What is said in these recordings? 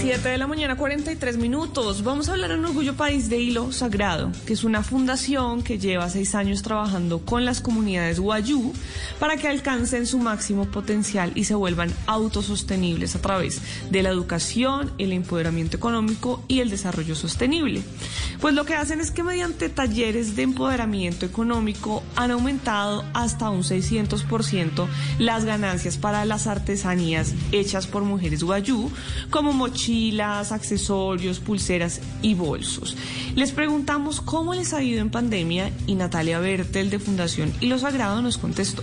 7 de la mañana, 43 minutos. Vamos a hablar en Orgullo País de Hilo Sagrado, que es una fundación que lleva seis años trabajando con las comunidades Guayú para que alcancen su máximo potencial y se vuelvan autosostenibles a través de la educación, el empoderamiento económico y el desarrollo sostenible. Pues lo que hacen es que mediante talleres de empoderamiento económico han aumentado hasta un 600% las ganancias para las artesanías hechas por mujeres Guayú, como mochilas accesorios, pulseras y bolsos. Les preguntamos cómo les ha ido en pandemia y Natalia Bertel de Fundación y lo Sagrado nos contestó.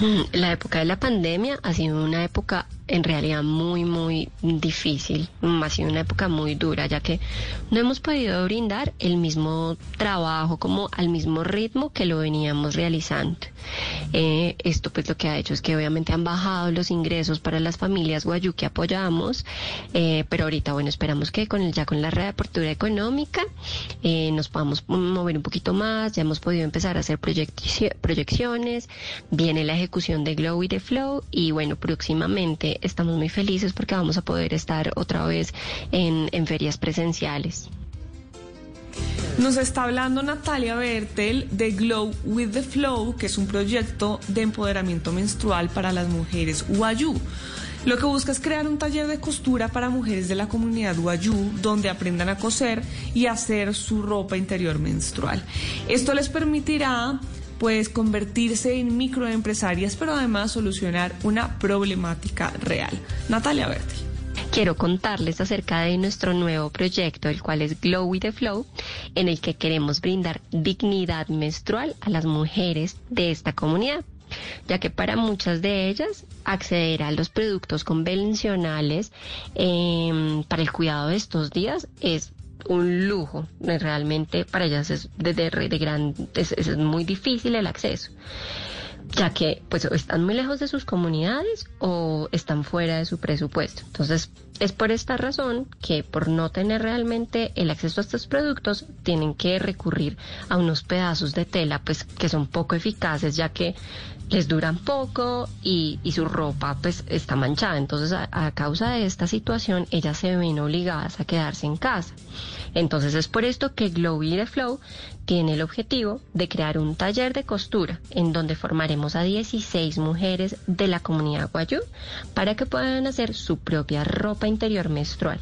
Mm, la época de la pandemia ha sido una época en realidad muy, muy difícil. Ha sido una época muy dura, ya que no hemos podido brindar el mismo trabajo como al mismo ritmo que lo veníamos realizando. Eh, esto pues lo que ha hecho es que obviamente han bajado los ingresos para las familias guayú que apoyamos, eh, pero ahorita bueno esperamos que con el, ya con la reapertura económica eh, nos podamos mover un poquito más, ya hemos podido empezar a hacer proyecciones, viene la ejecución de Glow y de Flow y bueno próximamente estamos muy felices porque vamos a poder estar otra vez en, en ferias presenciales. Nos está hablando Natalia Bertel de Glow with the Flow, que es un proyecto de empoderamiento menstrual para las mujeres Wayuu. Lo que busca es crear un taller de costura para mujeres de la comunidad Wayuu, donde aprendan a coser y hacer su ropa interior menstrual. Esto les permitirá pues convertirse en microempresarias, pero además solucionar una problemática real. Natalia Berti. Quiero contarles acerca de nuestro nuevo proyecto, el cual es Glow with the Flow, en el que queremos brindar dignidad menstrual a las mujeres de esta comunidad ya que para muchas de ellas acceder a los productos convencionales em, para el cuidado de estos días es un lujo. Realmente para ellas es de, de, gran, es, muy difícil el acceso ya que pues están muy lejos de sus comunidades o están fuera de su presupuesto. Entonces, es por esta razón que por no tener realmente el acceso a estos productos, tienen que recurrir a unos pedazos de tela pues que son poco eficaces, ya que les duran poco y, y su ropa pues está manchada. Entonces, a, causa de esta situación, ellas se ven obligadas a quedarse en casa. Entonces es por esto que Glow the Flow tiene el objetivo de crear un taller de costura en donde formaremos a 16 mujeres de la comunidad Guayú para que puedan hacer su propia ropa interior menstrual.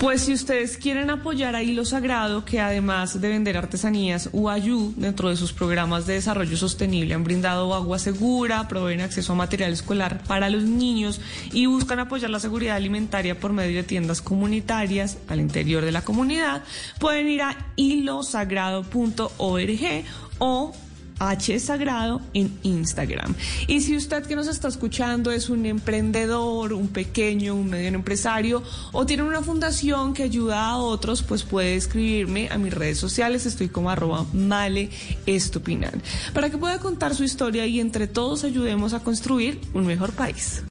Pues si ustedes quieren apoyar a Hilo Sagrado, que además de vender artesanías UAYU dentro de sus programas de desarrollo sostenible han brindado agua segura, proveen acceso a material escolar para los niños y buscan apoyar la seguridad alimentaria por medio de tiendas comunitarias al interior de la comunidad, pueden ir a hilosagrado.org o H Sagrado en Instagram. Y si usted que nos está escuchando es un emprendedor, un pequeño, un mediano empresario o tiene una fundación que ayuda a otros, pues puede escribirme a mis redes sociales. Estoy como arroba male estupinan para que pueda contar su historia y entre todos ayudemos a construir un mejor país.